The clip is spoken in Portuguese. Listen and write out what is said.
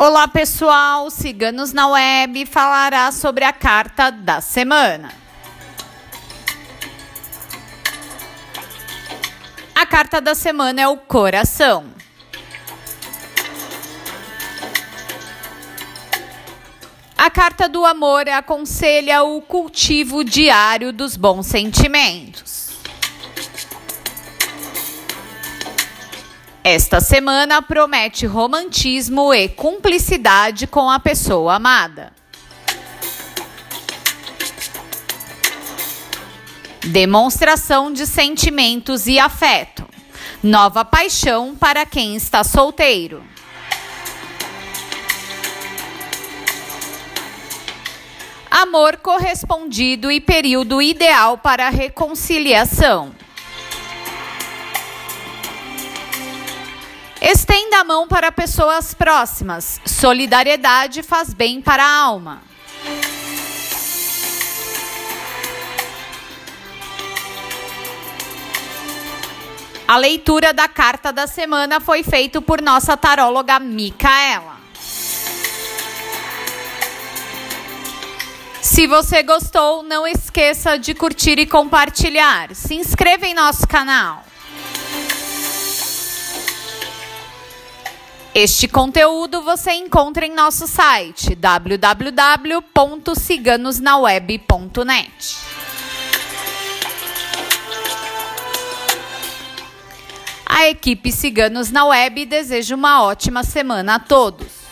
Olá pessoal, Ciganos na Web falará sobre a carta da semana. A carta da semana é o coração. A carta do amor aconselha o cultivo diário dos bons sentimentos. Esta semana promete romantismo e cumplicidade com a pessoa amada. Demonstração de sentimentos e afeto. Nova paixão para quem está solteiro. Amor correspondido e período ideal para reconciliação. Estenda a mão para pessoas próximas. Solidariedade faz bem para a alma. A leitura da carta da semana foi feita por nossa taróloga Micaela. Se você gostou, não esqueça de curtir e compartilhar. Se inscreva em nosso canal. Este conteúdo você encontra em nosso site www.ciganosnaweb.net. A equipe Ciganos na Web deseja uma ótima semana a todos.